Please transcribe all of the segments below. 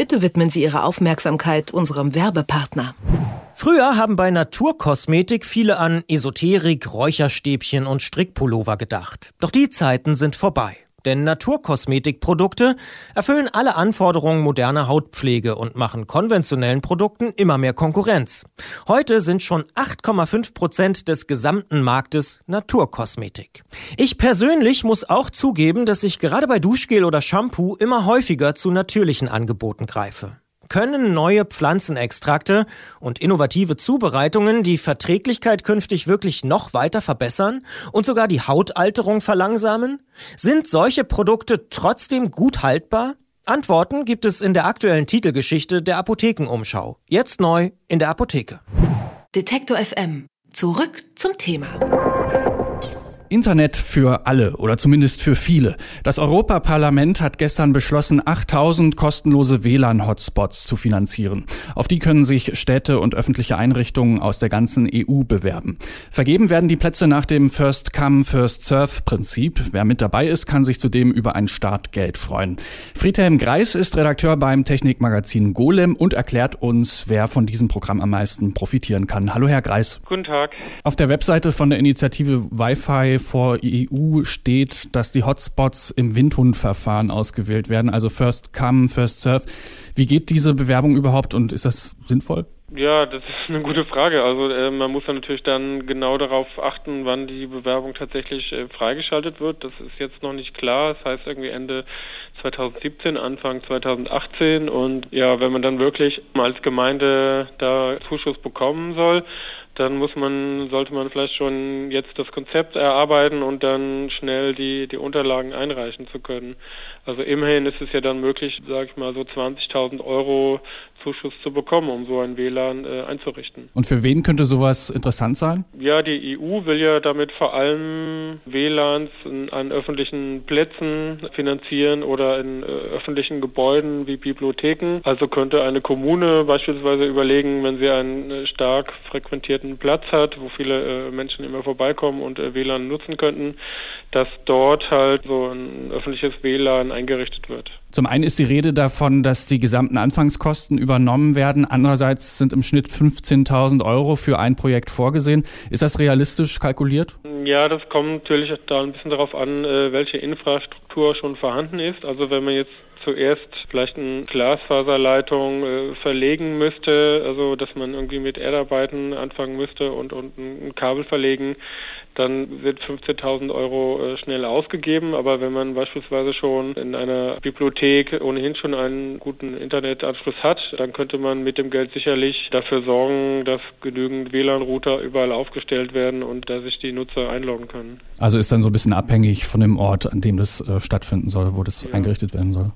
Bitte widmen Sie Ihre Aufmerksamkeit unserem Werbepartner. Früher haben bei Naturkosmetik viele an Esoterik, Räucherstäbchen und Strickpullover gedacht. Doch die Zeiten sind vorbei. Denn Naturkosmetikprodukte erfüllen alle Anforderungen moderner Hautpflege und machen konventionellen Produkten immer mehr Konkurrenz. Heute sind schon 8,5 Prozent des gesamten Marktes Naturkosmetik. Ich persönlich muss auch zugeben, dass ich gerade bei Duschgel oder Shampoo immer häufiger zu natürlichen Angeboten greife können neue Pflanzenextrakte und innovative Zubereitungen die Verträglichkeit künftig wirklich noch weiter verbessern und sogar die Hautalterung verlangsamen? Sind solche Produkte trotzdem gut haltbar? Antworten gibt es in der aktuellen Titelgeschichte der Apothekenumschau. Jetzt neu in der Apotheke. Detektor FM. Zurück zum Thema. Internet für alle oder zumindest für viele. Das Europaparlament hat gestern beschlossen, 8000 kostenlose WLAN-Hotspots zu finanzieren. Auf die können sich Städte und öffentliche Einrichtungen aus der ganzen EU bewerben. Vergeben werden die Plätze nach dem First-Come, First-Serve-Prinzip. Wer mit dabei ist, kann sich zudem über ein Startgeld freuen. Friedhelm Greis ist Redakteur beim Technikmagazin Golem und erklärt uns, wer von diesem Programm am meisten profitieren kann. Hallo, Herr Greis. Guten Tag. Auf der Webseite von der Initiative Wi-Fi vor EU steht, dass die Hotspots im Windhundverfahren ausgewählt werden, also First Come, First Serve. Wie geht diese Bewerbung überhaupt und ist das sinnvoll? Ja, das ist eine gute Frage. Also äh, man muss ja natürlich dann genau darauf achten, wann die Bewerbung tatsächlich äh, freigeschaltet wird. Das ist jetzt noch nicht klar. Das heißt irgendwie Ende 2017, Anfang 2018. Und ja, wenn man dann wirklich als Gemeinde da Zuschuss bekommen soll, dann muss man, sollte man vielleicht schon jetzt das Konzept erarbeiten und dann schnell die, die Unterlagen einreichen zu können. Also immerhin ist es ja dann möglich, sage ich mal, so 20.000 Euro Zuschuss zu bekommen, um so ein WLAN äh, einzurichten. Und für wen könnte sowas interessant sein? Ja, die EU will ja damit vor allem WLANs in, an öffentlichen Plätzen finanzieren oder in äh, öffentlichen Gebäuden wie Bibliotheken. Also könnte eine Kommune beispielsweise überlegen, wenn sie einen äh, stark frequentierten Platz hat, wo viele äh, Menschen immer vorbeikommen und äh, WLAN nutzen könnten, dass dort halt so ein öffentliches WLAN eingerichtet wird. Zum einen ist die Rede davon, dass die gesamten Anfangskosten übernommen werden. Andererseits sind im Schnitt 15.000 Euro für ein Projekt vorgesehen. Ist das realistisch kalkuliert? Ja, das kommt natürlich da ein bisschen darauf an, äh, welche Infrastruktur schon vorhanden ist. Also wenn man jetzt zuerst vielleicht eine Glasfaserleitung äh, verlegen müsste, also dass man irgendwie mit Erdarbeiten anfangen müsste und, und ein Kabel verlegen, dann wird 15.000 Euro äh, schnell ausgegeben. Aber wenn man beispielsweise schon in einer Bibliothek ohnehin schon einen guten Internetanschluss hat, dann könnte man mit dem Geld sicherlich dafür sorgen, dass genügend WLAN-Router überall aufgestellt werden und dass sich die Nutzer einloggen können. Also ist dann so ein bisschen abhängig von dem Ort, an dem das äh, stattfinden soll, wo das ja. eingerichtet werden soll.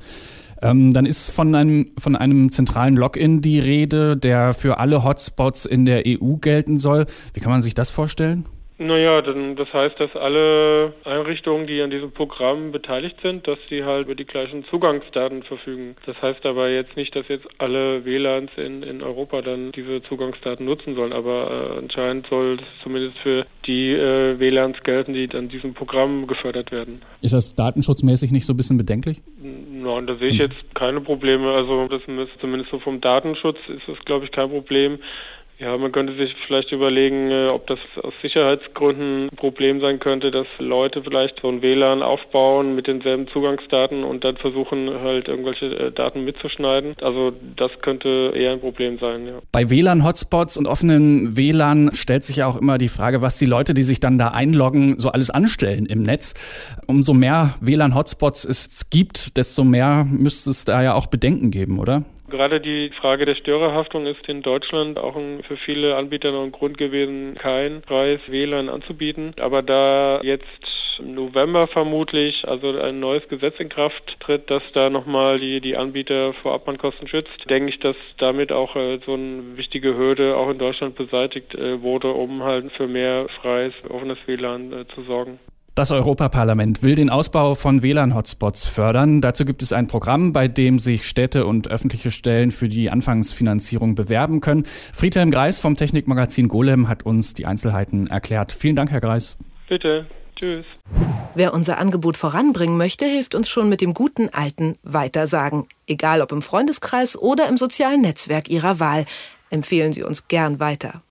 Ähm, dann ist von einem, von einem zentralen Login die Rede, der für alle Hotspots in der EU gelten soll. Wie kann man sich das vorstellen? Naja, dann, das heißt, dass alle Einrichtungen, die an diesem Programm beteiligt sind, dass sie halt über die gleichen Zugangsdaten verfügen. Das heißt aber jetzt nicht, dass jetzt alle WLANs in, in Europa dann diese Zugangsdaten nutzen sollen, aber äh, anscheinend soll es zumindest für die äh, WLANs gelten, die an diesem Programm gefördert werden. Ist das datenschutzmäßig nicht so ein bisschen bedenklich? Nein, da sehe ich jetzt keine Probleme. Also das ist zumindest so vom Datenschutz ist das, glaube ich, kein Problem. Ja, man könnte sich vielleicht überlegen, äh, ob das aus Sicherheitsgründen ein Problem sein könnte, dass Leute vielleicht so ein WLAN aufbauen mit denselben Zugangsdaten und dann versuchen halt irgendwelche äh, Daten mitzuschneiden. Also das könnte eher ein Problem sein. Ja. Bei WLAN-Hotspots und offenen WLAN stellt sich ja auch immer die Frage, was die Leute, die sich dann da einloggen, so alles anstellen im Netz. Umso mehr WLAN-Hotspots es gibt, desto mehr müsste es da ja auch Bedenken geben, oder? Gerade die Frage der Störerhaftung ist in Deutschland auch ein, für viele Anbieter noch ein Grund gewesen, kein Preis WLAN anzubieten. Aber da jetzt im November vermutlich, also ein neues Gesetz in Kraft tritt, das da nochmal die, die Anbieter vor Abmannkosten schützt, denke ich, dass damit auch äh, so eine wichtige Hürde auch in Deutschland beseitigt äh, wurde, um halt für mehr freies, offenes WLAN äh, zu sorgen. Das Europaparlament will den Ausbau von WLAN-Hotspots fördern. Dazu gibt es ein Programm, bei dem sich Städte und öffentliche Stellen für die Anfangsfinanzierung bewerben können. Friedhelm Greis vom Technikmagazin Golem hat uns die Einzelheiten erklärt. Vielen Dank, Herr Greis. Bitte. Tschüss. Wer unser Angebot voranbringen möchte, hilft uns schon mit dem guten alten Weitersagen. Egal ob im Freundeskreis oder im sozialen Netzwerk Ihrer Wahl. Empfehlen Sie uns gern weiter.